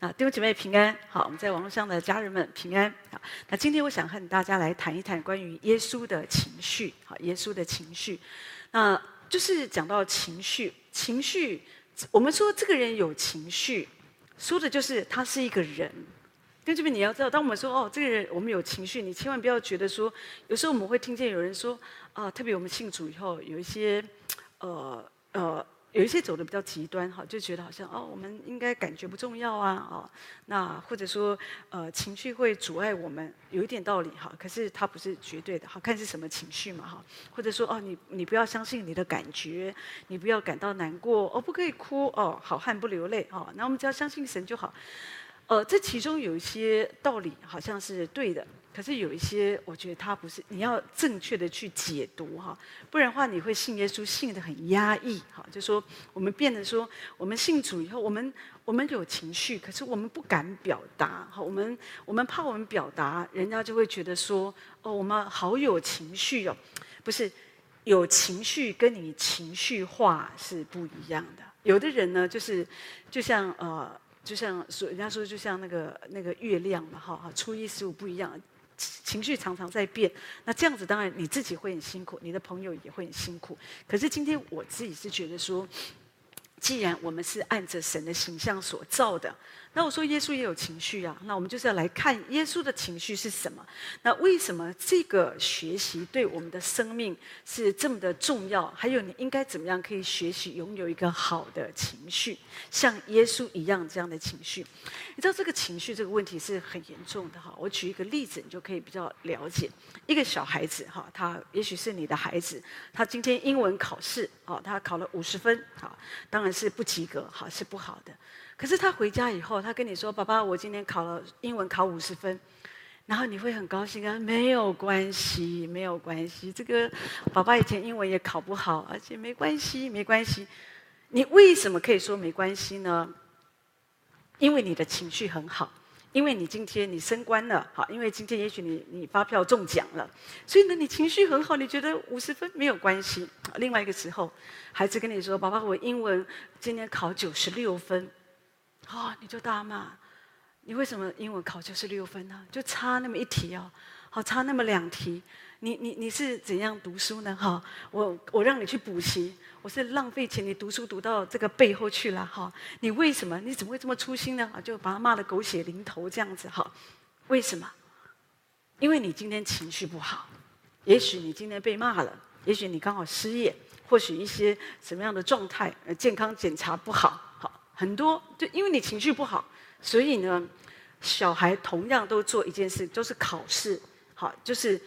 那弟兄姐妹平安，好，我们在网络上的家人们平安，好。那今天我想和大家来谈一谈关于耶稣的情绪，好，耶稣的情绪，那就是讲到情绪，情绪，我们说这个人有情绪，说的就是他是一个人。跟这边你要知道，当我们说哦，这个人我们有情绪，你千万不要觉得说，有时候我们会听见有人说啊，特别我们信主以后，有一些，呃呃。有一些走的比较极端哈，就觉得好像哦，我们应该感觉不重要啊，哦，那或者说呃情绪会阻碍我们，有一点道理哈，可是它不是绝对的，好看是什么情绪嘛哈，或者说哦你你不要相信你的感觉，你不要感到难过哦，不可以哭哦，好汉不流泪哦，那我们只要相信神就好，呃，这其中有一些道理好像是对的。可是有一些，我觉得他不是，你要正确的去解读哈，不然的话你会信耶稣信得很压抑哈。就说我们变得说，我们信主以后，我们我们有情绪，可是我们不敢表达哈。我们我们怕我们表达，人家就会觉得说，哦，我们好有情绪哦，不是有情绪跟你情绪化是不一样的。有的人呢，就是就像呃，就像说人家说，就像那个那个月亮嘛哈哈，初一十五不一样。情绪常常在变，那这样子当然你自己会很辛苦，你的朋友也会很辛苦。可是今天我自己是觉得说，既然我们是按着神的形象所造的。那我说耶稣也有情绪啊，那我们就是要来看耶稣的情绪是什么？那为什么这个学习对我们的生命是这么的重要？还有你应该怎么样可以学习拥有一个好的情绪，像耶稣一样这样的情绪？你知道这个情绪这个问题是很严重的哈。我举一个例子，你就可以比较了解。一个小孩子哈，他也许是你的孩子，他今天英文考试啊，他考了五十分啊，当然是不及格哈，是不好的。可是他回家以后，他跟你说：“爸爸，我今天考了英文考五十分。”然后你会很高兴啊，没有关系，没有关系。这个爸爸以前英文也考不好，而且没关系，没关系。你为什么可以说没关系呢？因为你的情绪很好，因为你今天你升官了，好，因为今天也许你你发票中奖了，所以呢，你情绪很好，你觉得五十分没有关系。另外一个时候，孩子跟你说：“爸爸，我英文今天考九十六分。”哦，你就大骂，你为什么英文考九十六分呢？就差那么一题哦，好，差那么两题，你你你是怎样读书呢？哈，我我让你去补习，我是浪费钱，你读书读到这个背后去了哈。你为什么？你怎么会这么粗心呢？就把他骂得狗血淋头这样子哈？为什么？因为你今天情绪不好，也许你今天被骂了，也许你刚好失业，或许一些什么样的状态，呃，健康检查不，好。很多就因为你情绪不好，所以呢，小孩同样都做一件事，都是考试，好，就是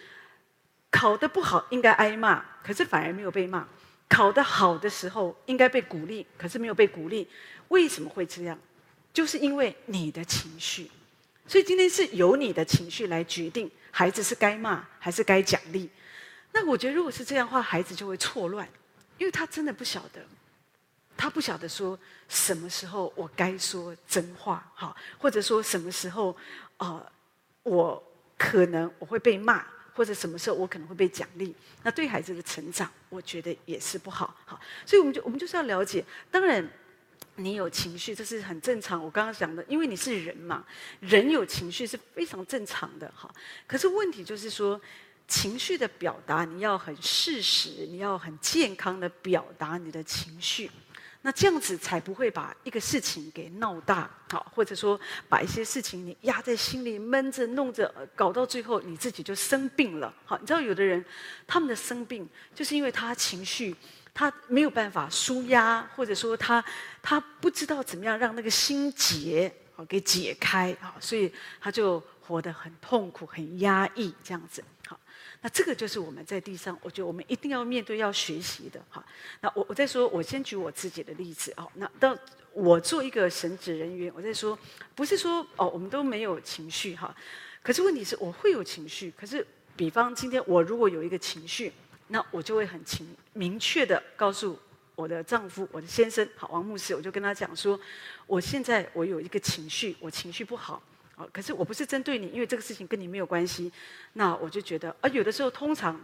考得不好应该挨骂，可是反而没有被骂；考得好的时候应该被鼓励，可是没有被鼓励。为什么会这样？就是因为你的情绪。所以今天是由你的情绪来决定孩子是该骂还是该奖励。那我觉得如果是这样的话，孩子就会错乱，因为他真的不晓得。他不晓得说什么时候我该说真话，哈，或者说什么时候，呃，我可能我会被骂，或者什么时候我可能会被奖励。那对孩子的成长，我觉得也是不好，哈。所以我们就我们就是要了解，当然你有情绪，这是很正常。我刚刚讲的，因为你是人嘛，人有情绪是非常正常的，哈。可是问题就是说，情绪的表达你要很适时，你要很健康的表达你的情绪。那这样子才不会把一个事情给闹大，好，或者说把一些事情你压在心里闷着弄着，搞到最后你自己就生病了。好，你知道有的人他们的生病就是因为他情绪他没有办法舒压，或者说他他不知道怎么样让那个心结啊给解开啊，所以他就活得很痛苦、很压抑这样子。那这个就是我们在地上，我觉得我们一定要面对、要学习的哈。那我我在说，我先举我自己的例子哦。那到我做一个神职人员，我在说，不是说哦，我们都没有情绪哈。可是问题是我会有情绪。可是，比方今天我如果有一个情绪，那我就会很清明确的告诉我的丈夫、我的先生，好，王牧师，我就跟他讲说，我现在我有一个情绪，我情绪不好。可是我不是针对你，因为这个事情跟你没有关系。那我就觉得，啊，有的时候通常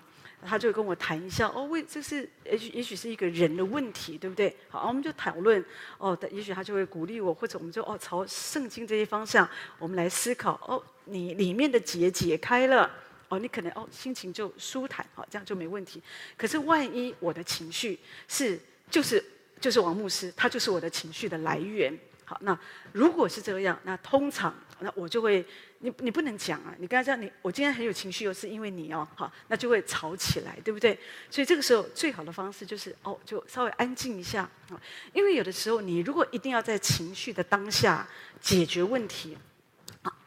他就跟我谈一下，哦，为这是也许也许是一个人的问题，对不对？好，我们就讨论，哦，也许他就会鼓励我，或者我们就哦朝圣经这些方向，我们来思考，哦，你里面的结解开了，哦，你可能哦心情就舒坦，好，这样就没问题。可是万一我的情绪是就是就是王牧师，他就是我的情绪的来源。好，那如果是这样，那通常那我就会，你你不能讲啊，你跟他讲，你我今天很有情绪，又是因为你哦，好，那就会吵起来，对不对？所以这个时候最好的方式就是哦，就稍微安静一下啊，因为有的时候你如果一定要在情绪的当下解决问题。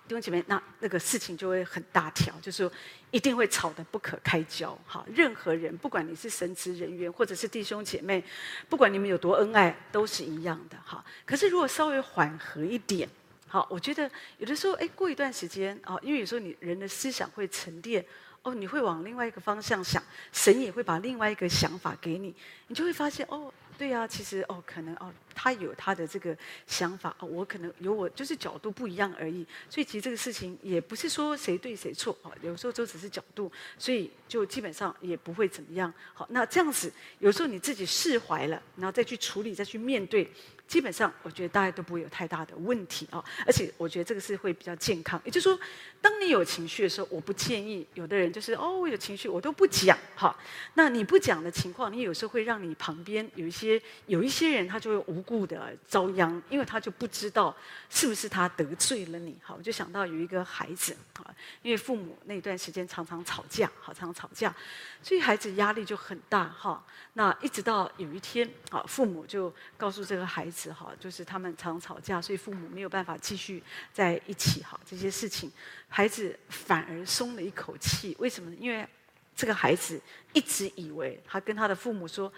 弟兄姐妹，那那个事情就会很大条，就是一定会吵得不可开交。哈，任何人，不管你是神职人员，或者是弟兄姐妹，不管你们有多恩爱，都是一样的。哈，可是如果稍微缓和一点，好，我觉得有的时候，哎，过一段时间啊，因为有时候你人的思想会沉淀，哦，你会往另外一个方向想，神也会把另外一个想法给你，你就会发现，哦。对呀、啊，其实哦，可能哦，他有他的这个想法哦，我可能有我，就是角度不一样而已。所以其实这个事情也不是说谁对谁错哦，有时候都只是角度，所以就基本上也不会怎么样。好，那这样子，有时候你自己释怀了，然后再去处理，再去面对。基本上，我觉得大家都不会有太大的问题啊，而且我觉得这个是会比较健康。也就是说，当你有情绪的时候，我不建议有的人就是哦，我有情绪我都不讲哈。那你不讲的情况，你有时候会让你旁边有一些有一些人他就会无故的遭殃，因为他就不知道是不是他得罪了你。好，我就想到有一个孩子啊，因为父母那段时间常常吵架，好，常常吵架，所以孩子压力就很大哈。那一直到有一天啊，父母就告诉这个孩子。哈，就是他们常吵架，所以父母没有办法继续在一起。哈，这些事情，孩子反而松了一口气。为什么呢？因为这个孩子一直以为他跟他的父母说：“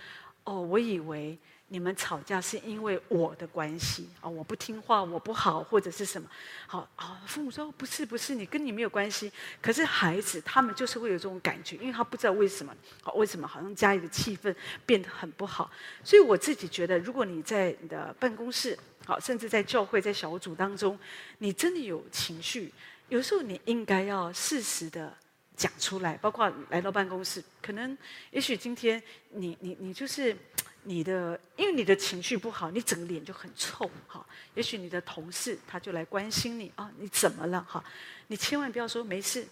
哦，我以为。”你们吵架是因为我的关系啊，我不听话，我不好，或者是什么？好啊，父母说不是不是，你跟你没有关系。可是孩子他们就是会有这种感觉，因为他不知道为什么，为什么好像家里的气氛变得很不好。所以我自己觉得，如果你在你的办公室，好，甚至在教会、在小组当中，你真的有情绪，有时候你应该要适时的讲出来。包括来到办公室，可能也许今天你你你就是。你的，因为你的情绪不好，你整个脸就很臭哈。也许你的同事他就来关心你啊，你怎么了哈？你千万不要说没事，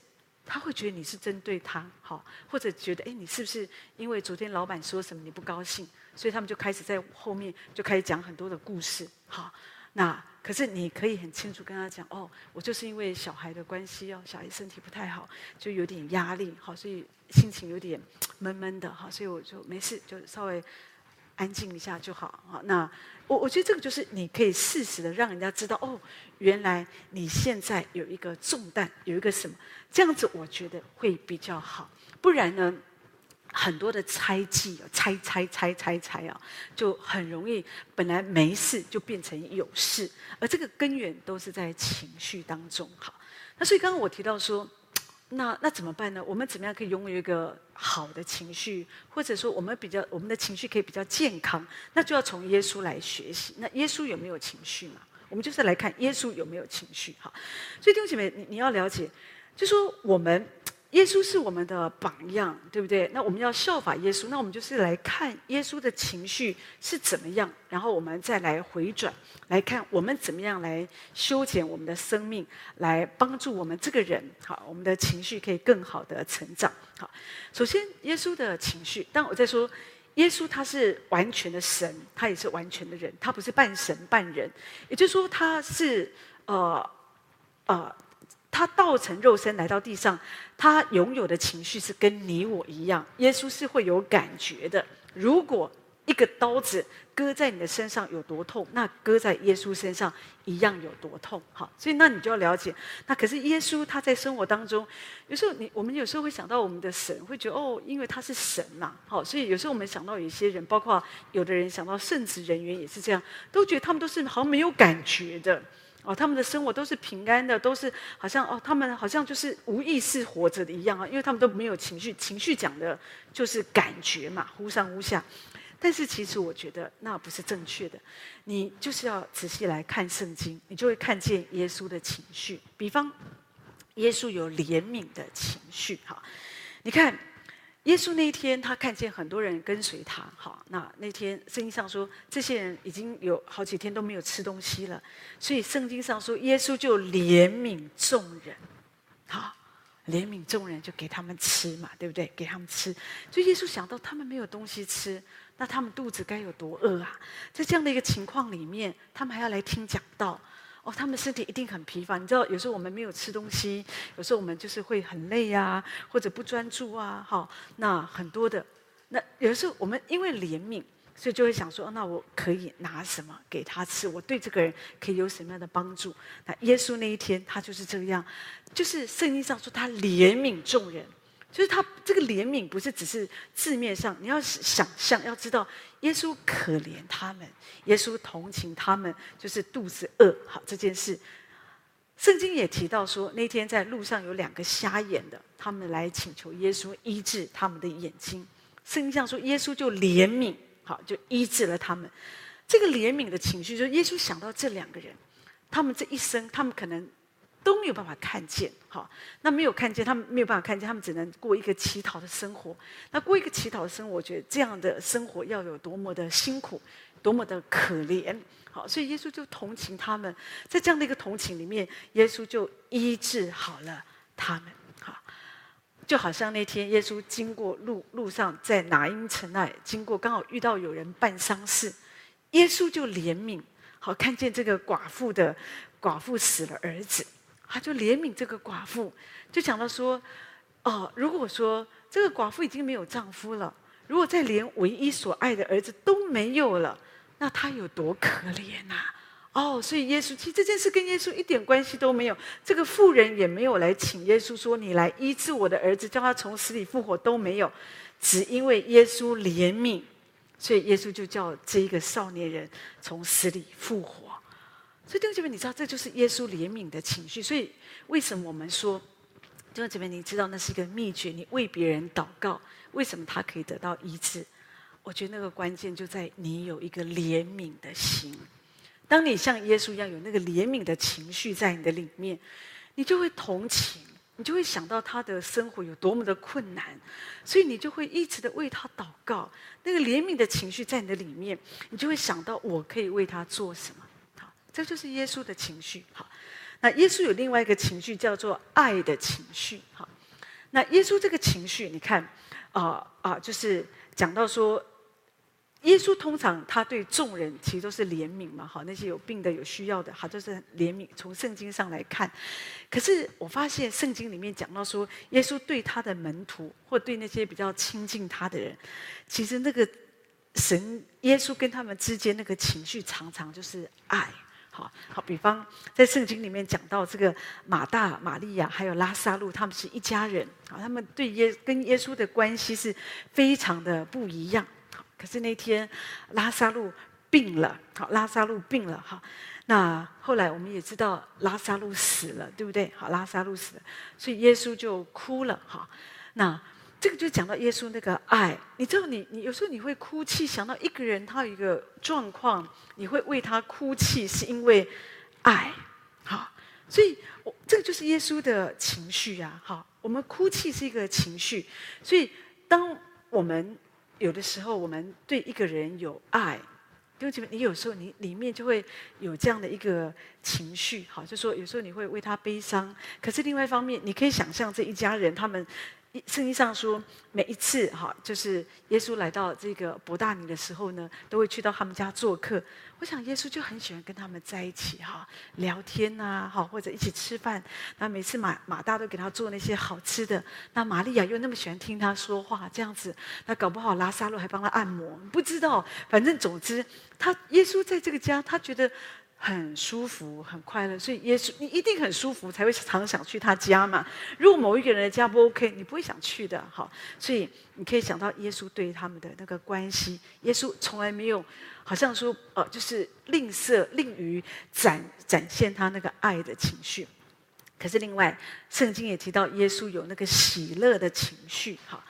他会觉得你是针对他哈，或者觉得哎，你是不是因为昨天老板说什么你不高兴，所以他们就开始在后面就开始讲很多的故事哈。那可是你可以很清楚跟他讲哦，我就是因为小孩的关系哦，小孩身体不太好，就有点压力好，所以心情有点闷闷的哈，所以我就没事，就稍微。安静一下就好啊。那我我觉得这个就是你可以适时的让人家知道哦，原来你现在有一个重担，有一个什么这样子，我觉得会比较好。不然呢，很多的猜忌、猜猜猜猜猜啊，就很容易本来没事就变成有事，而这个根源都是在情绪当中。好，那所以刚刚我提到说。那那怎么办呢？我们怎么样可以拥有一个好的情绪，或者说我们比较我们的情绪可以比较健康？那就要从耶稣来学习。那耶稣有没有情绪嘛？我们就是来看耶稣有没有情绪。哈，所以弟兄姐妹，你你要了解，就说我们。耶稣是我们的榜样，对不对？那我们要效法耶稣，那我们就是来看耶稣的情绪是怎么样，然后我们再来回转，来看我们怎么样来修剪我们的生命，来帮助我们这个人，好，我们的情绪可以更好的成长。好，首先耶稣的情绪，当我在说耶稣他是完全的神，他也是完全的人，他不是半神半人，也就是说他是呃呃。他道成肉身来到地上，他拥有的情绪是跟你我一样。耶稣是会有感觉的。如果一个刀子割在你的身上有多痛，那割在耶稣身上一样有多痛。好，所以那你就要了解。那可是耶稣他在生活当中，有时候你我们有时候会想到我们的神，会觉得哦，因为他是神嘛。好，所以有时候我们想到有些人，包括有的人想到圣职人员也是这样，都觉得他们都是好像没有感觉的。哦，他们的生活都是平安的，都是好像哦，他们好像就是无意识活着的一样啊，因为他们都没有情绪，情绪讲的就是感觉嘛，忽上忽下。但是其实我觉得那不是正确的，你就是要仔细来看圣经，你就会看见耶稣的情绪。比方，耶稣有怜悯的情绪，哈，你看耶稣那一天，他看见很多人跟随他，好，那那天圣经上说，这些人已经有好几天都没有吃东西了，所以圣经上说，耶稣就怜悯众人，好，怜悯众人就给他们吃嘛，对不对？给他们吃，所以耶稣想到他们没有东西吃，那他们肚子该有多饿啊？在这样的一个情况里面，他们还要来听讲道。哦，他们身体一定很疲乏。你知道，有时候我们没有吃东西，有时候我们就是会很累啊，或者不专注啊。好，那很多的，那有时候我们因为怜悯，所以就会想说，那我可以拿什么给他吃？我对这个人可以有什么样的帮助？那耶稣那一天他就是这样，就是圣经上说他怜悯众人。就是他这个怜悯不是只是字面上，你要想象，要知道耶稣可怜他们，耶稣同情他们，就是肚子饿。好，这件事，圣经也提到说，那天在路上有两个瞎眼的，他们来请求耶稣医治他们的眼睛。圣经上说，耶稣就怜悯，好，就医治了他们。这个怜悯的情绪，就是耶稣想到这两个人，他们这一生，他们可能。都没有办法看见，好，那没有看见，他们没有办法看见，他们只能过一个乞讨的生活。那过一个乞讨的生活，我觉得这样的生活要有多么的辛苦，多么的可怜，好，所以耶稣就同情他们，在这样的一个同情里面，耶稣就医治好了他们，好，就好像那天耶稣经过路路上，在拿因城那经过，刚好遇到有人办丧事，耶稣就怜悯，好，看见这个寡妇的寡妇死了儿子。他就怜悯这个寡妇，就讲到说：哦，如果说这个寡妇已经没有丈夫了，如果再连唯一所爱的儿子都没有了，那她有多可怜呐、哦，所以耶稣其实这件事跟耶稣一点关系都没有，这个妇人也没有来请耶稣说：“你来医治我的儿子，叫他从死里复活。”都没有，只因为耶稣怜悯，所以耶稣就叫这一个少年人从死里复活。所以弟兄姐妹，你知道这就是耶稣怜悯的情绪。所以为什么我们说弟兄姐妹，你知道那是一个秘诀？你为别人祷告，为什么他可以得到医治？我觉得那个关键就在你有一个怜悯的心。当你像耶稣一样有那个怜悯的情绪在你的里面，你就会同情，你就会想到他的生活有多么的困难，所以你就会一直的为他祷告。那个怜悯的情绪在你的里面，你就会想到我可以为他做什么。这就是耶稣的情绪，好。那耶稣有另外一个情绪叫做爱的情绪，好。那耶稣这个情绪，你看，啊、啊、就是讲到说，耶稣通常他对众人其实都是怜悯嘛，好，那些有病的、有需要的，好，都是怜悯。从圣经上来看，可是我发现圣经里面讲到说，耶稣对他的门徒或对那些比较亲近他的人，其实那个神耶稣跟他们之间那个情绪，常常就是爱。好好，比方在圣经里面讲到这个马大、玛利亚还有拉撒路，他们是一家人。好，他们对耶跟耶稣的关系是非常的不一样。可是那天拉撒路病了。好，拉撒路病了。好，那后来我们也知道拉撒路死了，对不对？好，拉撒路死了，所以耶稣就哭了。好，那。这个就讲到耶稣那个爱，你知道你，你有时候你会哭泣，想到一个人他有一个状况，你会为他哭泣，是因为爱，好，所以我这个就是耶稣的情绪啊，好，我们哭泣是一个情绪，所以当我们有的时候我们对一个人有爱，因为你有时候你里面就会有这样的一个情绪，好，就说有时候你会为他悲伤，可是另外一方面，你可以想象这一家人他们。圣经上说，每一次哈，就是耶稣来到这个伯大尼的时候呢，都会去到他们家做客。我想耶稣就很喜欢跟他们在一起哈，聊天呐，哈，或者一起吃饭。那每次马马大都给他做那些好吃的，那玛利亚又那么喜欢听他说话，这样子，那搞不好拉撒路还帮他按摩，不知道。反正总之，他耶稣在这个家，他觉得。很舒服，很快乐，所以耶稣，你一定很舒服，才会常想去他家嘛。如果某一个人的家不 OK，你不会想去的，好。所以你可以想到耶稣对他们的那个关系，耶稣从来没有好像说，呃，就是吝啬、吝于展展现他那个爱的情绪。可是另外，圣经也提到耶稣有那个喜乐的情绪，哈。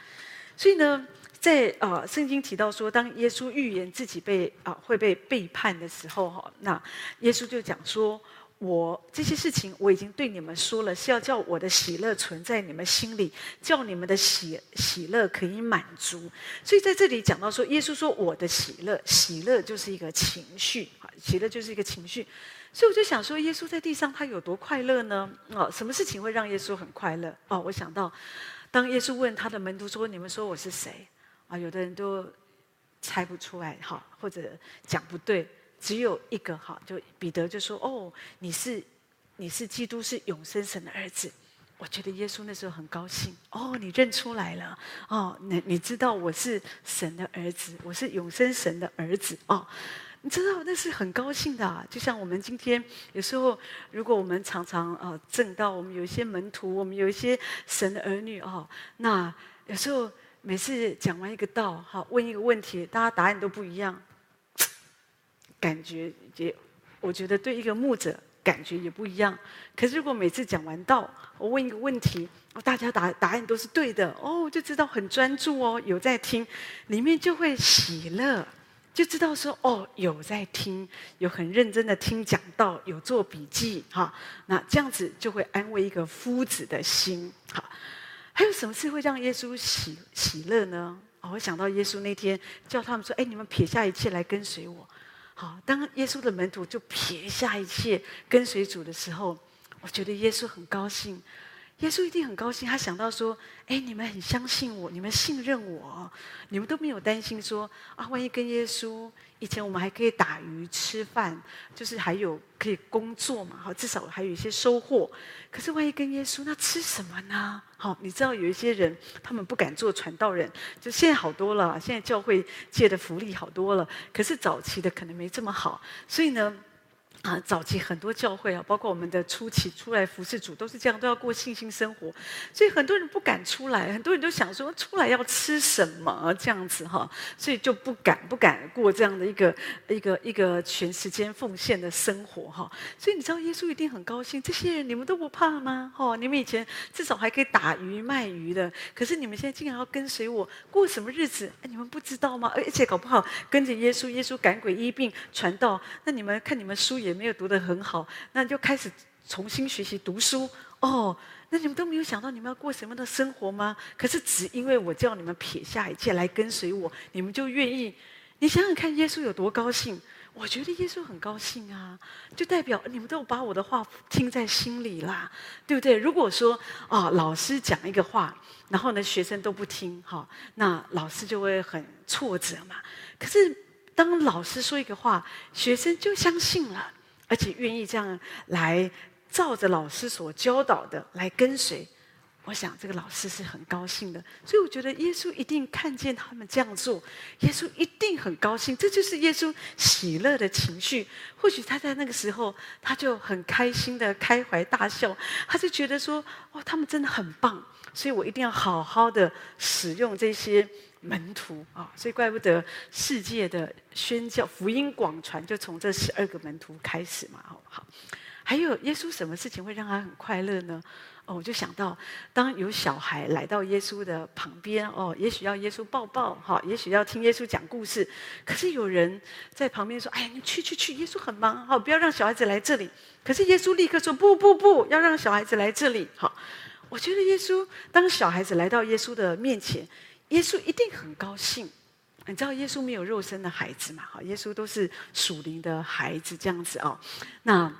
所以呢。在啊，圣经提到说，当耶稣预言自己被啊会被背叛的时候，哈，那耶稣就讲说：“我这些事情我已经对你们说了，是要叫我的喜乐存在你们心里，叫你们的喜喜乐可以满足。所以在这里讲到说，耶稣说我的喜乐，喜乐就是一个情绪，喜乐就是一个情绪。所以我就想说，耶稣在地上他有多快乐呢？哦，什么事情会让耶稣很快乐？哦，我想到，当耶稣问他的门徒说：“你们说我是谁？”啊，有的人都猜不出来，哈，或者讲不对。只有一个哈，就彼得就说：“哦，你是你是基督，是永生神的儿子。”我觉得耶稣那时候很高兴。哦，你认出来了哦，你你知道我是神的儿子，我是永生神的儿子哦，你知道那是很高兴的。就像我们今天有时候，如果我们常常啊证道，我们有一些门徒，我们有一些神的儿女哦，那有时候每次讲完一个道，好问一个问题，大家答案都不一样。感觉也，我觉得对一个牧者感觉也不一样。可是如果每次讲完道，我问一个问题，哦大家答答案都是对的，哦，就知道很专注哦，有在听，里面就会喜乐，就知道说哦，有在听，有很认真的听讲道，有做笔记哈。那这样子就会安慰一个夫子的心。好，还有什么事会让耶稣喜喜乐呢？哦，我想到耶稣那天叫他们说：“哎，你们撇下一切来跟随我。”好，当耶稣的门徒就撇下一切跟随主的时候，我觉得耶稣很高兴。耶稣一定很高兴，他想到说：“哎，你们很相信我，你们信任我，你们都没有担心说啊，万一跟耶稣以前我们还可以打鱼吃饭，就是还有可以工作嘛，好，至少还有一些收获。可是万一跟耶稣，那吃什么呢？好，你知道有一些人他们不敢做传道人，就现在好多了，现在教会界的福利好多了，可是早期的可能没这么好，所以呢。”啊，早期很多教会啊，包括我们的初期出来服侍主，都是这样，都要过信心生活，所以很多人不敢出来，很多人都想说出来要吃什么这样子哈，所以就不敢不敢过这样的一个一个一个全时间奉献的生活哈。所以你知道耶稣一定很高兴，这些人你们都不怕吗？哈，你们以前至少还可以打鱼卖鱼的，可是你们现在竟然要跟随我过什么日子？哎，你们不知道吗？而且搞不好跟着耶稣，耶稣赶鬼医病传道，那你们看你们书也。没有读得很好，那就开始重新学习读书哦。那你们都没有想到你们要过什么样的生活吗？可是只因为我叫你们撇下一切来跟随我，你们就愿意。你想想看，耶稣有多高兴？我觉得耶稣很高兴啊，就代表你们都把我的话听在心里啦，对不对？如果说啊、老师讲一个话，然后呢，学生都不听，哈、那老师就会很挫折嘛。可是当老师说一个话，学生就相信了。而且愿意这样来照着老师所教导的来跟随，我想这个老师是很高兴的。所以我觉得耶稣一定看见他们这样做，耶稣一定很高兴。这就是耶稣喜乐的情绪。或许他在那个时候他就很开心的开怀大笑，他就觉得说：“哦，他们真的很棒。”所以我一定要好好的使用这些。门徒啊，所以怪不得世界的宣教福音广传就从这十二个门徒开始嘛。好，还有耶稣什么事情会让他很快乐呢？哦，我就想到，当有小孩来到耶稣的旁边，哦，也许要耶稣抱抱，哈，也许要听耶稣讲故事，可是有人在旁边说：“哎呀，你去去去，耶稣很忙，好，不要让小孩子来这里。”可是耶稣立刻说：“不不不，要让小孩子来这里。”好，我觉得耶稣当小孩子来到耶稣的面前。耶稣一定很高兴，你知道耶稣没有肉身的孩子嘛？哈，耶稣都是属灵的孩子这样子哦。那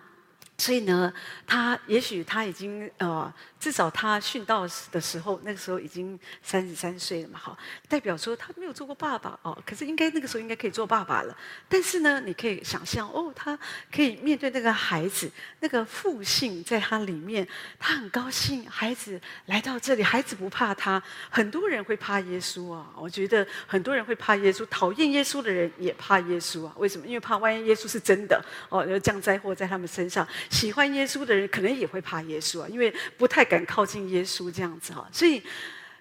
所以呢，他也许他已经呃。至少他殉道的时候，那个时候已经三十三岁了嘛，哈，代表说他没有做过爸爸哦，可是应该那个时候应该可以做爸爸了。但是呢，你可以想象哦，他可以面对那个孩子，那个父性在他里面，他很高兴，孩子来到这里，孩子不怕他。很多人会怕耶稣啊，我觉得很多人会怕耶稣，讨厌耶稣的人也怕耶稣啊。为什么？因为怕万一耶稣是真的哦，要降灾祸在他们身上。喜欢耶稣的人可能也会怕耶稣啊，因为不太。敢敢靠近耶稣这样子哈，所以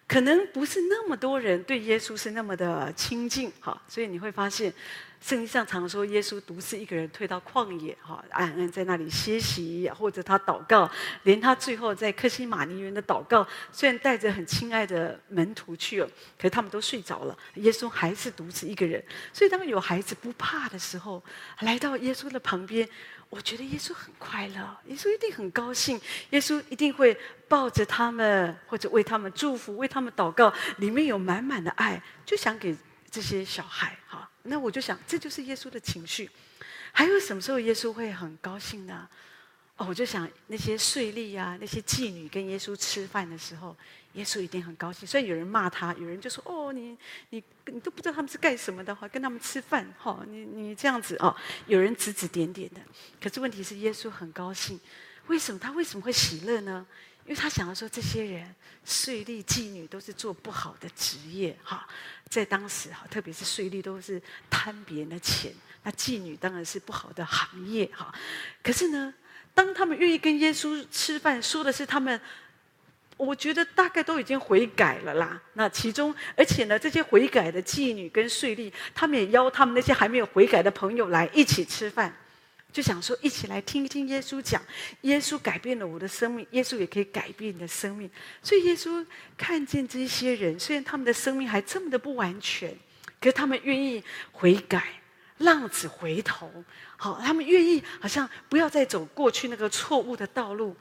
可能不是那么多人对耶稣是那么的亲近哈，所以你会发现，圣经上常说，耶稣独自一个人退到旷野，哈，安安在那里歇息，或者他祷告，连他最后在克西马尼园的祷告，虽然带着很亲爱的门徒去了，可是他们都睡着了，耶稣还是独自一个人。所以当有孩子不怕的时候，来到耶稣的旁边，我觉得耶稣很快乐，耶稣一定很高兴，耶稣一定会抱着他们，或者为他们祝福，为他们祷告，里面有满满的爱，就想给这些小孩，哈。那我就想，这就是耶稣的情绪。还有什么时候耶稣会很高兴呢？哦，我就想那些税吏啊，那些妓女跟耶稣吃饭的时候，耶稣一定很高兴。所以有人骂他，有人就说：“哦，你你你都不知道他们是干什么的话，跟他们吃饭，哈、哦，你你这样子哦。”有人指指点点的，可是问题是耶稣很高兴。为什么他为什么会喜乐呢？因为他想要说，这些人税吏、妓女都是做不好的职业，哈。在当时哈，特别是税吏都是贪别人的钱，那妓女当然是不好的行业哈。可是呢，当他们愿意跟耶稣吃饭，说的是他们，我觉得大概都已经悔改了啦。那其中，而且呢，这些悔改的妓女跟税吏，他们也邀他们那些还没有悔改的朋友来一起吃饭。就想说，一起来听一听耶稣讲，耶稣改变了我的生命，耶稣也可以改变你的生命。所以耶稣看见这些人，虽然他们的生命还这么的不完全，可是他们愿意悔改，浪子回头，好，他们愿意好像不要再走过去那个错误的道路。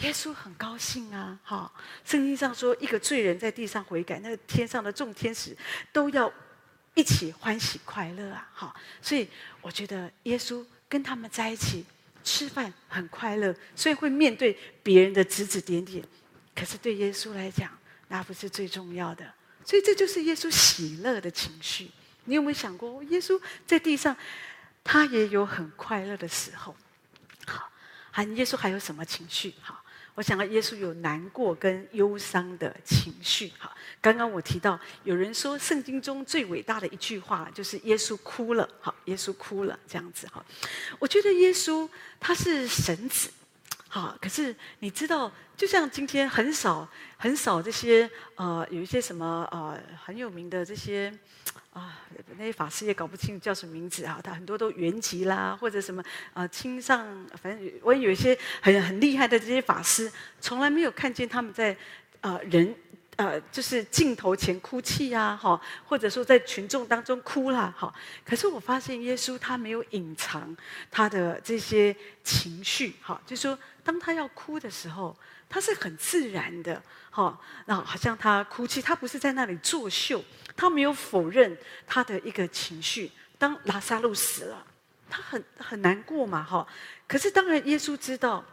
耶稣很高兴啊，好，圣经上说，一个罪人在地上悔改，那个天上的众天使都要一起欢喜快乐啊，好，所以我觉得耶稣。跟他们在一起吃饭很快乐，所以会面对别人的指指点点。可是对耶稣来讲，那不是最重要的。所以这就是耶稣喜乐的情绪。你有没有想过，耶稣在地上，他也有很快乐的时候？好，还耶稣还有什么情绪？好。我想到耶稣有难过跟忧伤的情绪。哈，刚刚我提到有人说圣经中最伟大的一句话就是耶稣哭了。哈，耶稣哭了这样子。哈，我觉得耶稣他是神子。啊，可是你知道，就像今天很少很少这些呃有一些什么呃很有名的这些。啊，那些法师也搞不清叫什么名字啊，他很多都原籍啦，或者什么啊，亲上，反正我有一些很很厉害的这些法师，从来没有看见他们在啊人呃就是镜头前哭泣呀，哈，或者说在群众当中哭啦，哈。可是我发现耶稣他没有隐藏他的这些情绪，哈，就是说当他要哭的时候，他是很自然的，哈，那好像他哭泣，他不是在那里作秀。他没有否认他的一个情绪。当拉撒路死了，他很很难过嘛，哈。可是当然，耶稣知道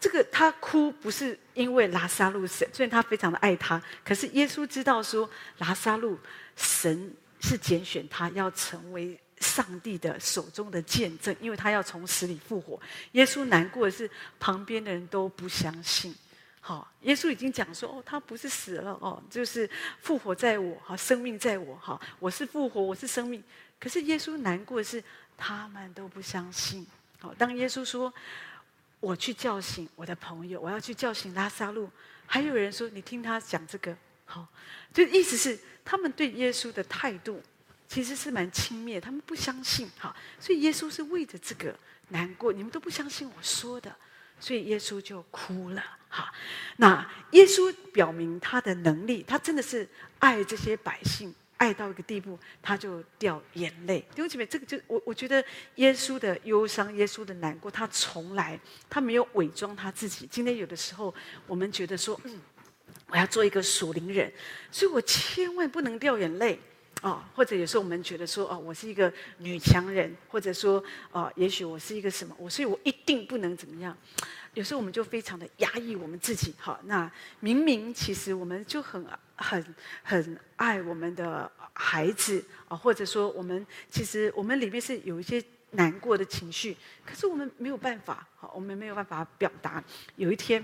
这个他哭不是因为拉撒路神，虽然他非常的爱他，可是耶稣知道说拉撒路神是拣选他要成为上帝的手中的见证，因为他要从死里复活。耶稣难过的是旁边的人都不相信。好，耶稣已经讲说，哦，他不是死了哦，就是复活在我，哈，生命在我，哈，我是复活，我是生命。可是耶稣难过的是，他们都不相信。好，当耶稣说，我去叫醒我的朋友，我要去叫醒拉萨路，还有人说，你听他讲这个，好，就意思是他们对耶稣的态度其实是蛮轻蔑，他们不相信，哈，所以耶稣是为着这个难过，你们都不相信我说的。所以耶稣就哭了，哈。那耶稣表明他的能力，他真的是爱这些百姓，爱到一个地步，他就掉眼泪。弟兄姐妹，这个就我我觉得耶稣的忧伤，耶稣的难过，他从来他没有伪装他自己。今天有的时候我们觉得说，嗯，我要做一个属灵人，所以我千万不能掉眼泪。哦，或者有时候我们觉得说，哦，我是一个女强人，或者说，哦，也许我是一个什么，我所以我一定不能怎么样。有时候我们就非常的压抑我们自己，好，那明明其实我们就很很很爱我们的孩子啊，或者说我们其实我们里面是有一些难过的情绪，可是我们没有办法，好，我们没有办法表达。有一天。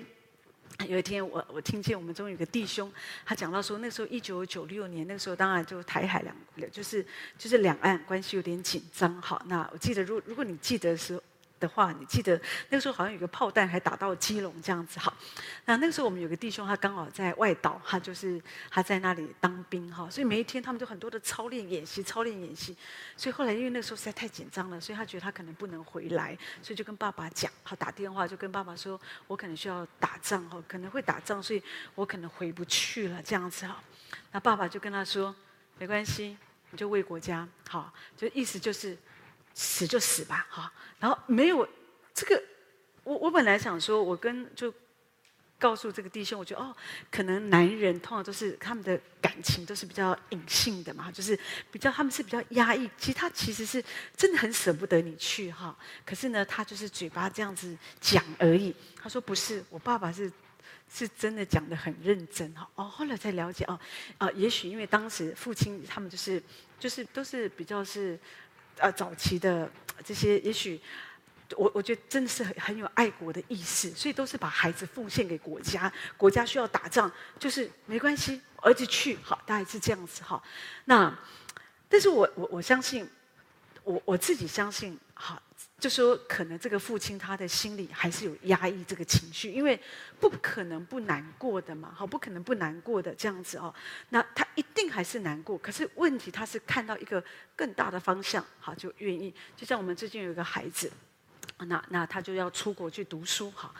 有一天我，我听见我们中有个弟兄，他讲到说，那时候一九九六年，那个时候当然就台海两，就是就是两岸关系有点紧张。好，那我记得，如如果你记得的时候的话，你记得那个时候好像有个炮弹还打到基隆这样子哈。那那个时候我们有个弟兄，他刚好在外岛，他就是他在那里当兵哈，所以每一天他们就很多的操练演习，操练演习。所以后来因为那个时候实在太紧张了，所以他觉得他可能不能回来，所以就跟爸爸讲，他打电话就跟爸爸说，我可能需要打仗哈，可能会打仗，所以我可能回不去了这样子哈。那爸爸就跟他说，没关系，你就为国家好，就意思就是。死就死吧，哈。然后没有这个，我我本来想说，我跟就告诉这个弟兄，我觉得哦，可能男人通常都是他们的感情都是比较隐性的嘛，就是比较他们是比较压抑。其实他其实是真的很舍不得你去哈，可是呢，他就是嘴巴这样子讲而已。他说不是，我爸爸是是真的讲得很认真哈。哦，后来才了解哦，啊，也许因为当时父亲他们就是就是都是比较是。呃，早期的这些，也许我我觉得真的是很很有爱国的意识，所以都是把孩子奉献给国家，国家需要打仗，就是没关系，儿子去好，大概是这样子哈。那，但是我我我相信，我我自己相信哈。就说可能这个父亲他的心里还是有压抑这个情绪，因为不可能不难过的嘛，好，不可能不难过的这样子哦。那他一定还是难过，可是问题他是看到一个更大的方向，好，就愿意。就像我们最近有一个孩子，那那他就要出国去读书，好。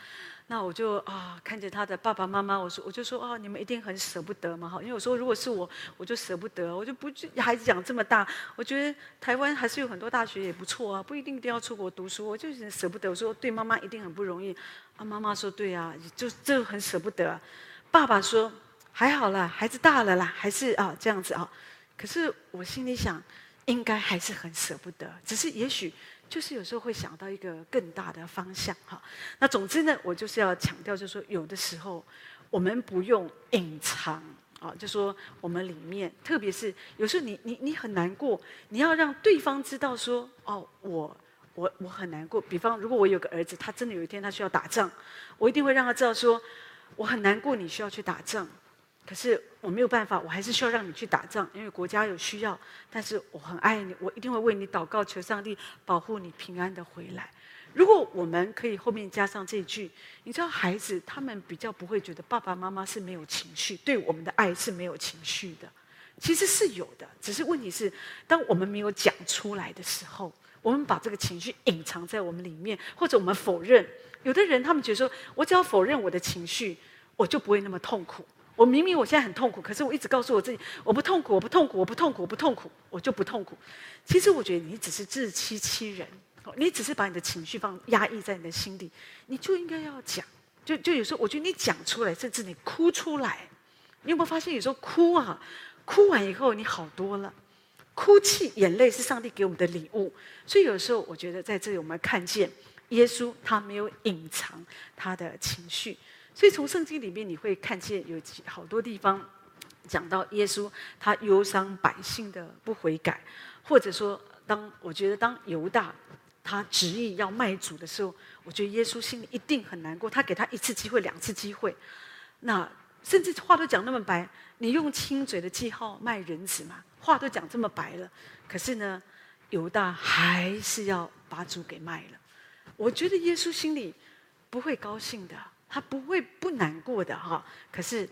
那我就啊，看着他的爸爸妈妈，我说我就说啊，你们一定很舍不得嘛哈，因为我说如果是我，我就舍不得，我就不孩子养这么大，我觉得台湾还是有很多大学也不错啊，不一定一定要出国读书，我就是舍不得。我说对妈妈一定很不容易，啊妈妈说对啊，就这很舍不得。爸爸说还好啦，孩子大了啦，还是啊这样子啊，可是我心里想，应该还是很舍不得，只是也许。就是有时候会想到一个更大的方向哈，那总之呢，我就是要强调，就是说有的时候我们不用隐藏啊，就说我们里面，特别是有时候你你你很难过，你要让对方知道说哦，我我我很难过。比方如果我有个儿子，他真的有一天他需要打仗，我一定会让他知道说我很难过，你需要去打仗。可是我没有办法，我还是需要让你去打仗，因为国家有需要。但是我很爱你，我一定会为你祷告，求上帝保护你平安的回来。如果我们可以后面加上这句，你知道，孩子他们比较不会觉得爸爸妈妈是没有情绪，对我们的爱是没有情绪的。其实是有的，只是问题是，当我们没有讲出来的时候，我们把这个情绪隐藏在我们里面，或者我们否认。有的人他们觉得说，我只要否认我的情绪，我就不会那么痛苦。我明明我现在很痛苦，可是我一直告诉我自己，我不痛苦，我不痛苦，我不痛苦，我不痛苦，我就不痛苦。其实我觉得你只是自欺欺人，你只是把你的情绪放压抑在你的心里，你就应该要讲。就就有时候，我觉得你讲出来，甚至你哭出来，你有没有发现有时候哭啊，哭完以后你好多了。哭泣、眼泪是上帝给我们的礼物，所以有时候我觉得在这里我们看见耶稣，他没有隐藏他的情绪。所以从圣经里面你会看见有好多地方讲到耶稣他忧伤百姓的不悔改，或者说当我觉得当犹大他执意要卖主的时候，我觉得耶稣心里一定很难过。他给他一次机会、两次机会，那甚至话都讲那么白，你用亲嘴的记号卖人子嘛？话都讲这么白了，可是呢，犹大还是要把主给卖了。我觉得耶稣心里不会高兴的。他不会不难过的哈，可是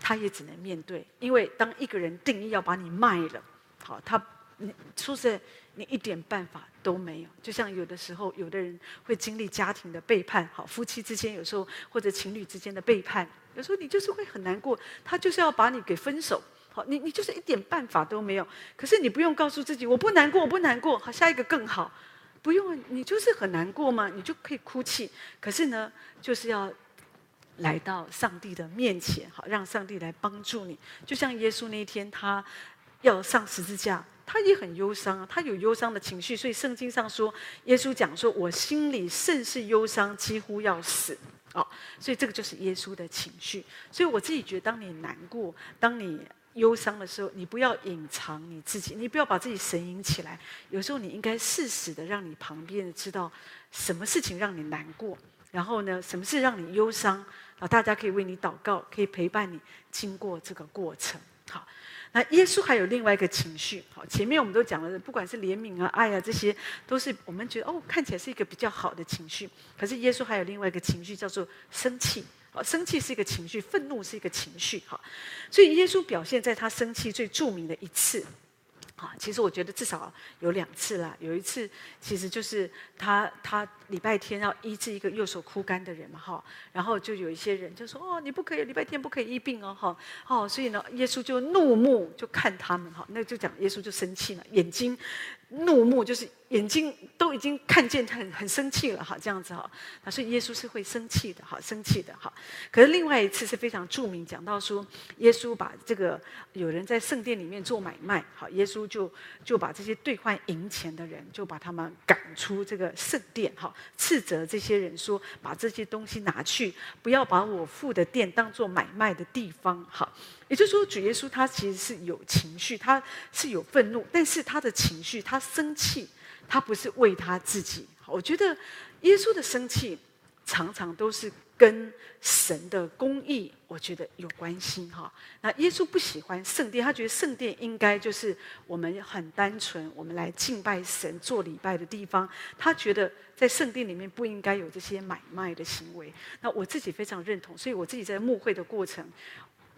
他也只能面对，因为当一个人定义要把你卖了，好，他你说实在，你一点办法都没有。就像有的时候，有的人会经历家庭的背叛，好，夫妻之间有时候或者情侣之间的背叛，有时候你就是会很难过，他就是要把你给分手，好，你你就是一点办法都没有。可是你不用告诉自己，我不难过，我不难过，好，下一个更好。不用，你就是很难过嘛，你就可以哭泣。可是呢，就是要来到上帝的面前，好，让上帝来帮助你。就像耶稣那一天，他要上十字架，他也很忧伤啊，他有忧伤的情绪。所以圣经上说，耶稣讲说：“我心里甚是忧伤，几乎要死。”哦，所以这个就是耶稣的情绪。所以我自己觉得，当你难过，当你忧伤的时候，你不要隐藏你自己，你不要把自己神隐起来。有时候你应该适时的让你旁边知道什么事情让你难过，然后呢，什么事让你忧伤，啊大家可以为你祷告，可以陪伴你经过这个过程。好，那耶稣还有另外一个情绪，好，前面我们都讲了，不管是怜悯啊、爱啊，这些都是我们觉得哦，看起来是一个比较好的情绪。可是耶稣还有另外一个情绪，叫做生气。好，生气是一个情绪，愤怒是一个情绪。好，所以耶稣表现在他生气最著名的一次。啊，其实我觉得至少有两次啦。有一次，其实就是他他礼拜天要医治一个右手枯干的人嘛，哈。然后就有一些人就说：“哦，你不可以礼拜天不可以医病哦，哈。”哦，所以呢，耶稣就怒目就看他们，哈。那就讲耶稣就生气了，眼睛怒目就是。眼睛都已经看见他很很生气了哈，这样子哈，那所以耶稣是会生气的哈，生气的哈。可是另外一次是非常著名，讲到说耶稣把这个有人在圣殿里面做买卖，好，耶稣就就把这些兑换银钱的人就把他们赶出这个圣殿哈，斥责这些人说，把这些东西拿去，不要把我父的殿当做买卖的地方哈。也就是说，主耶稣他其实是有情绪，他是有愤怒，但是他的情绪，他生气。他不是为他自己，我觉得耶稣的生气常常都是跟神的公义，我觉得有关系哈。那耶稣不喜欢圣殿，他觉得圣殿应该就是我们很单纯，我们来敬拜神、做礼拜的地方。他觉得在圣殿里面不应该有这些买卖的行为。那我自己非常认同，所以我自己在牧会的过程。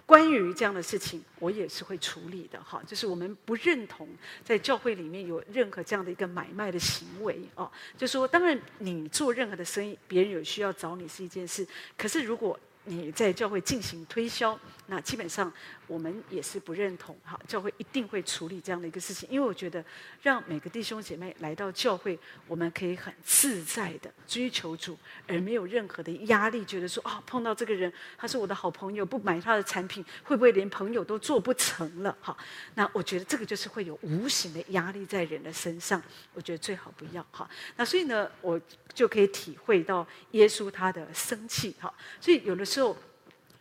关于这样的事情，我也是会处理的哈。就是我们不认同在教会里面有任何这样的一个买卖的行为哦。就说当然你做任何的生意，别人有需要找你是一件事，可是如果你在教会进行推销，那基本上我们也是不认同。哈，教会一定会处理这样的一个事情，因为我觉得让每个弟兄姐妹来到教会，我们可以很自在的追求主，而没有任何的压力，觉得说啊、碰到这个人他是我的好朋友，不买他的产品，会不会连朋友都做不成了？哈，那我觉得这个就是会有无形的压力在人的身上，我觉得最好不要。哈，那所以呢，我就可以体会到耶稣他的生气。哈，所以有的时候。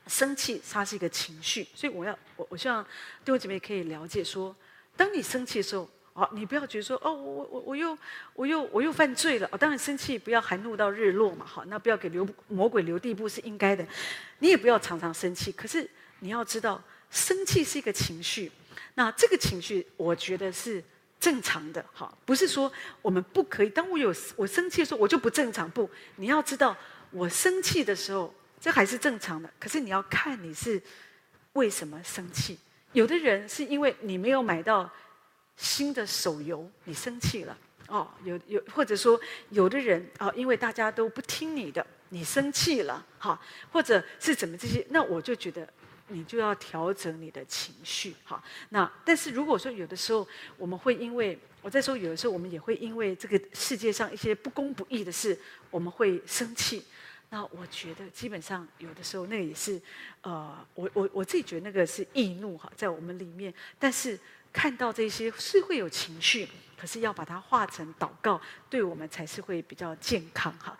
生气，它是一个情绪，所以我要我我希望弟兄姐妹可以了解说，当你生气的时候，哦，你不要觉得说，哦，我我我又我又我又犯罪了，哦，当然生气不要含怒到日落嘛，好，那不要给留魔鬼留地步是应该的，你也不要常常生气，可是你要知道，生气是一个情绪，那这个情绪我觉得是正常的，好，不是说我们不可以，当我有我生气的时候我就不正常，不，你要知道我生气的时候。这还是正常的，可是你要看你是为什么生气。有的人是因为你没有买到新的手游，你生气了哦。有有，或者说有的人哦，因为大家都不听你的，你生气了哈，或者是怎么这些，那我就觉得你就要调整你的情绪哈。那但是如果说有的时候我们会因为我在说有的时候我们也会因为这个世界上一些不公不义的事，我们会生气。那我觉得基本上有的时候那个也是，呃，我我我自己觉得那个是易怒哈，在我们里面。但是看到这些是会有情绪，可是要把它化成祷告，对我们才是会比较健康哈。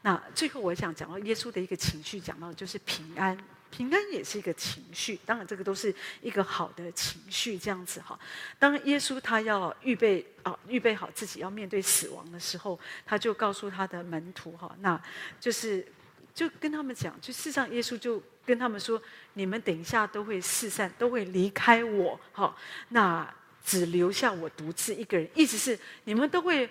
那最后我想讲到耶稣的一个情绪，讲到就是平安。平安也是一个情绪，当然这个都是一个好的情绪，这样子哈。当耶稣他要预备啊，预备好自己要面对死亡的时候，他就告诉他的门徒哈，那就是就跟他们讲，就事实上耶稣就跟他们说，你们等一下都会四散，都会离开我哈，那只留下我独自一个人，意思是你们都会。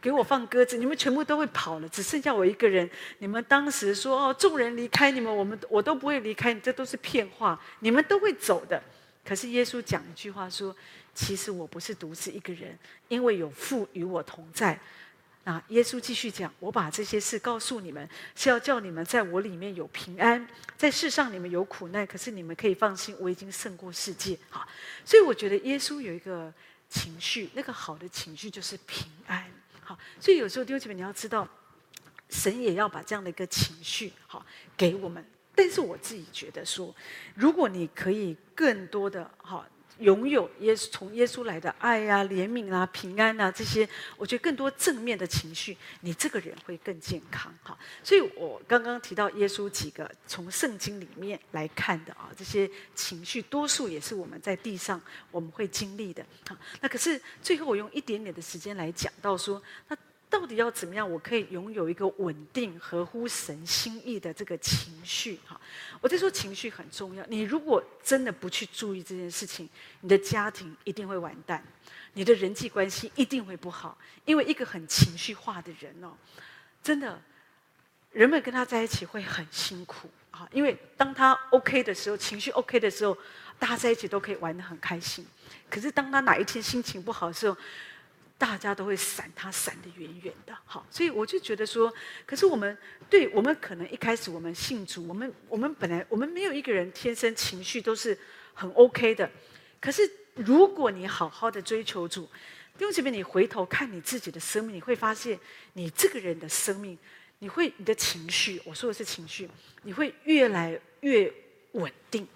给我放鸽子，你们全部都会跑了，只剩下我一个人。你们当时说哦，众人离开你们，我们我都不会离开你，这都是骗话，你们都会走的。可是耶稣讲一句话说：“其实我不是独自一个人，因为有父与我同在。”那耶稣继续讲：“我把这些事告诉你们，是要叫你们在我里面有平安。在世上你们有苦难，可是你们可以放心，我已经胜过世界。”好，所以我觉得耶稣有一个情绪，那个好的情绪就是平安。好，所以有时候弟兄姐妹，你要知道，神也要把这样的一个情绪好给我们。但是我自己觉得说，如果你可以更多的好。拥有耶稣从耶稣来的爱、啊、怜悯啊、平安啊这些，我觉得更多正面的情绪，你这个人会更健康哈。所以我刚刚提到耶稣几个从圣经里面来看的啊，这些情绪多数也是我们在地上我们会经历的。好，那可是最后我用一点点的时间来讲到说，那到底要怎么样？我可以拥有一个稳定、合乎神心意的这个情绪。哈，我在说情绪很重要。你如果真的不去注意这件事情，你的家庭一定会完蛋，你的人际关系一定会不好。因为一个很情绪化的人哦，真的，人们跟他在一起会很辛苦啊。因为当他 OK 的时候，情绪 OK 的时候，大家在一起都可以玩得很开心。可是当他哪一天心情不好的时候，大家都会闪他，闪得远远的。好，所以我就觉得说，可是我们对我们可能一开始我们信主，我们我们本来我们没有一个人天生情绪都是很 OK 的。可是如果你好好的追求主，弟兄姐妹，你回头看你自己的生命，你会发现你这个人的生命，你会你的情绪，我说的是情绪，你会越来越稳定。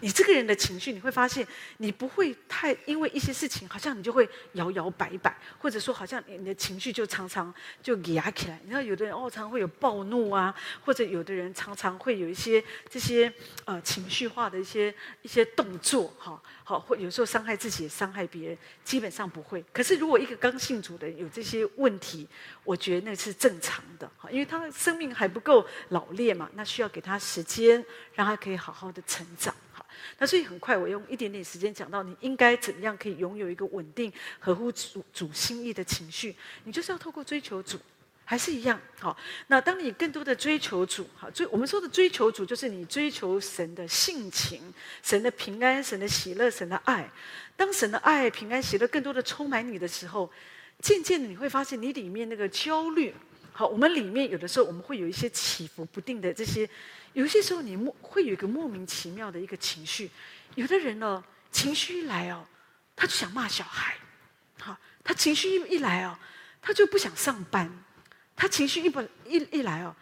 你这个人的情绪，你会发现你不会太因为一些事情，好像你就会摇摇摆摆，或者说好像你的情绪就常常就压起来。你知道，有的人哦，常常会有暴怒啊，或者有的人常常会有一些这些呃情绪化的一些一些动作，哈，好，或有时候伤害自己伤害别人，基本上不会。可是如果一个刚信主的有这些问题，我觉得那是正常的，哈，因为他生命还不够老练嘛，那需要给他时间，让他可以好好的成长。那所以很快，我用一点点时间讲到，你应该怎样可以拥有一个稳定、合乎主主心意的情绪？你就是要透过追求主，还是一样好？那当你更多的追求主，好追我们说的追求主，就是你追求神的性情、神的平安、神的喜乐、神的爱。当神的爱、平安、喜乐更多的充满你的时候，渐渐的你会发现，你里面那个焦虑，好，我们里面有的时候我们会有一些起伏不定的这些。有些时候，你莫会有一个莫名其妙的一个情绪。有的人呢，情绪一来哦，他就想骂小孩，好，他情绪一一来哦，他就不想上班，他情绪一不一一来哦，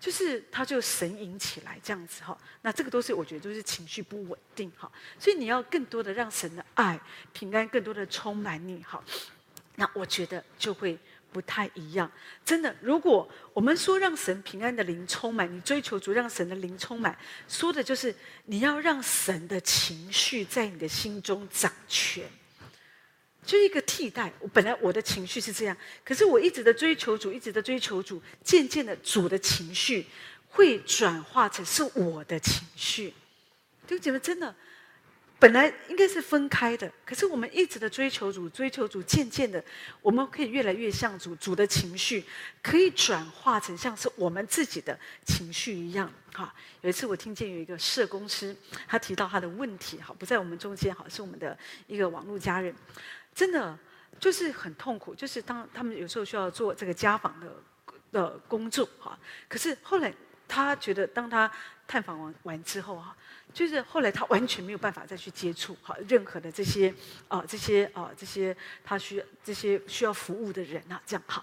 就是他就神隐起来这样子哈。那这个都是我觉得都是情绪不稳定哈。所以你要更多的让神的爱、平安更多的充满你哈。那我觉得就会。不太一样，真的。如果我们说让神平安的灵充满你，追求主让神的灵充满，说的就是你要让神的情绪在你的心中掌权，就一个替代。我本来我的情绪是这样，可是我一直的追求主，一直的追求主，渐渐的主的情绪会转化成是我的情绪。弟兄姐妹，真的。本来应该是分开的，可是我们一直的追求主，追求主，渐渐的，我们可以越来越像主，主的情绪可以转化成像是我们自己的情绪一样。哈，有一次我听见有一个社工师，他提到他的问题，哈，不在我们中间，哈，是我们的一个网络家人，真的就是很痛苦，就是当他们有时候需要做这个家访的的工作，哈，可是后来他觉得，当他探访完完之后，哈。就是后来他完全没有办法再去接触哈任何的这些啊这些啊这些他需要这些需要服务的人呐这样哈，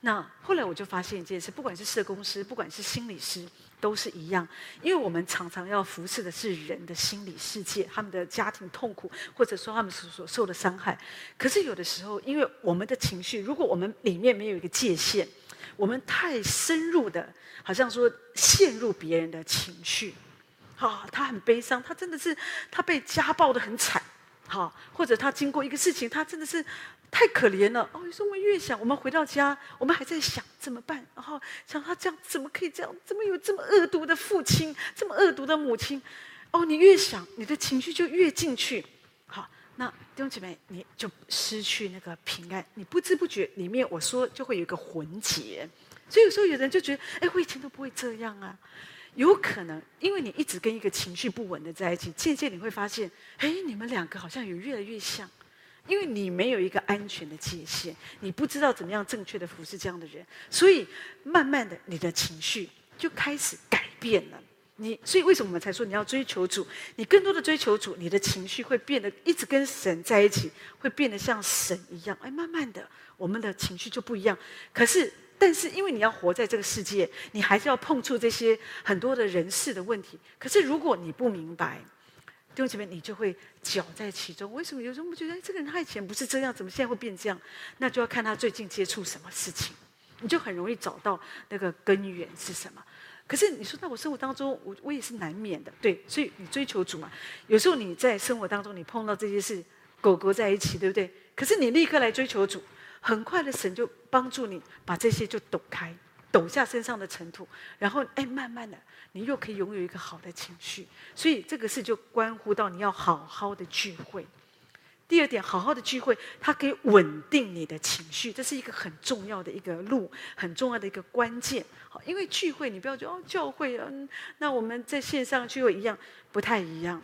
那后来我就发现一件事，不管是社工师，不管是心理师，都是一样，因为我们常常要服侍的是人的心理世界，他们的家庭痛苦，或者说他们所所受的伤害。可是有的时候，因为我们的情绪，如果我们里面没有一个界限，我们太深入的，好像说陷入别人的情绪。好，他很悲伤，他真的是他被家暴得很惨，好，或者他经过一个事情，他真的是太可怜了。哦，有时候我们越想，我们回到家，我们还在想怎么办，然后想他这样怎么可以这样，怎么有这么恶毒的父亲，这么恶毒的母亲？哦，你越想，你的情绪就越进去。好，那弟兄姐妹，你就失去那个平安，你不知不觉里面我说就会有一个魂结，所以有时候有人就觉得，哎，我以前都不会这样啊。有可能，因为你一直跟一个情绪不稳的在一起，渐渐你会发现，哎，你们两个好像有越来越像，因为你没有一个安全的界限，你不知道怎么样正确的服侍这样的人，所以慢慢的你的情绪就开始改变了。你所以为什么我们才说你要追求主？你更多的追求主，你的情绪会变得一直跟神在一起，会变得像神一样。哎，慢慢的我们的情绪就不一样。可是。但是，因为你要活在这个世界，你还是要碰触这些很多的人事的问题。可是，如果你不明白，弟兄姐妹，你就会搅在其中。为什么有时候我们觉得，哎，这个人他以前不是这样，怎么现在会变这样？那就要看他最近接触什么事情，你就很容易找到那个根源是什么。可是你说，在我生活当中，我我也是难免的，对。所以你追求主嘛，有时候你在生活当中你碰到这些事，狗狗在一起，对不对？可是你立刻来追求主。很快的神就帮助你把这些就抖开，抖下身上的尘土，然后哎，慢慢的你又可以拥有一个好的情绪。所以这个事就关乎到你要好好的聚会。第二点，好好的聚会，它可以稳定你的情绪，这是一个很重要的一个路，很重要的一个关键。好，因为聚会，你不要觉得哦，教会啊，那我们在线上聚会一样，不太一样。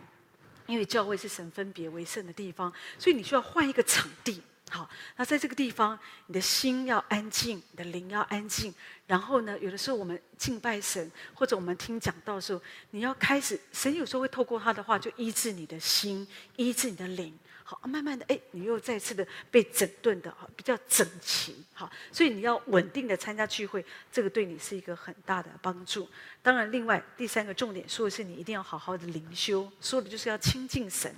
因为教会是神分别为圣的地方，所以你需要换一个场地。好，那在这个地方，你的心要安静，你的灵要安静。然后呢，有的时候我们敬拜神，或者我们听讲道的时候，你要开始，神有时候会透过他的话，就医治你的心，医治你的灵。好，慢慢的，哎，你又再次的被整顿的，比较整齐。好，所以你要稳定的参加聚会，这个对你是一个很大的帮助。当然，另外第三个重点说的是，你一定要好好的灵修，说的就是要亲近神。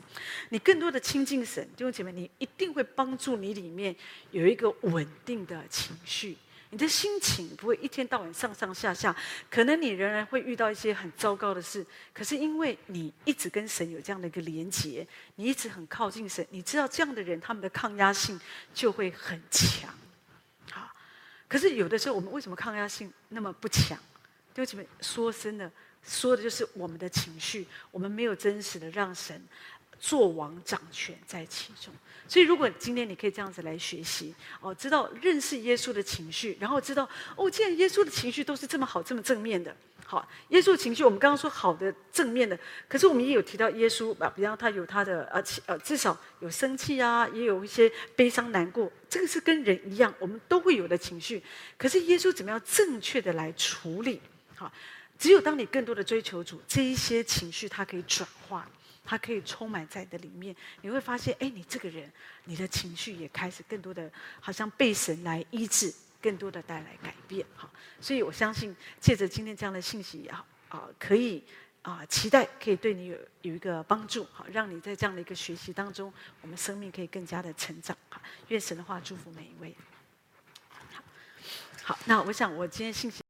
你更多的亲近神，弟兄姐妹，你一定会帮助你里面有一个稳定的情绪。你的心情不会一天到晚上上下下，可能你仍然会遇到一些很糟糕的事，可是因为你一直跟神有这样的一个连结，你一直很靠近神，你知道这样的人他们的抗压性就会很强。好，可是有的时候我们为什么抗压性那么不强？弟兄姐妹，说真的，说的就是我们的情绪，我们没有真实的让神作王掌权在其中。所以，如果今天你可以这样子来学习，哦，知道认识耶稣的情绪，然后知道哦，既然耶稣的情绪都是这么好、这么正面的，好，耶稣的情绪我们刚刚说好的、正面的，可是我们也有提到耶稣啊，比方他有他的呃呃，至少有生气啊，也有一些悲伤难过，这个是跟人一样，我们都会有的情绪。可是耶稣怎么样正确的来处理？好，只有当你更多的追求主，这一些情绪它可以转化。它可以充满在你的里面，你会发现，哎，你这个人，你的情绪也开始更多的，好像被神来医治，更多的带来改变。好，所以我相信，借着今天这样的信息，也好啊，可以啊，期待可以对你有有一个帮助，好，让你在这样的一个学习当中，我们生命可以更加的成长。好，愿神的话祝福每一位。好，那我想我今天信息。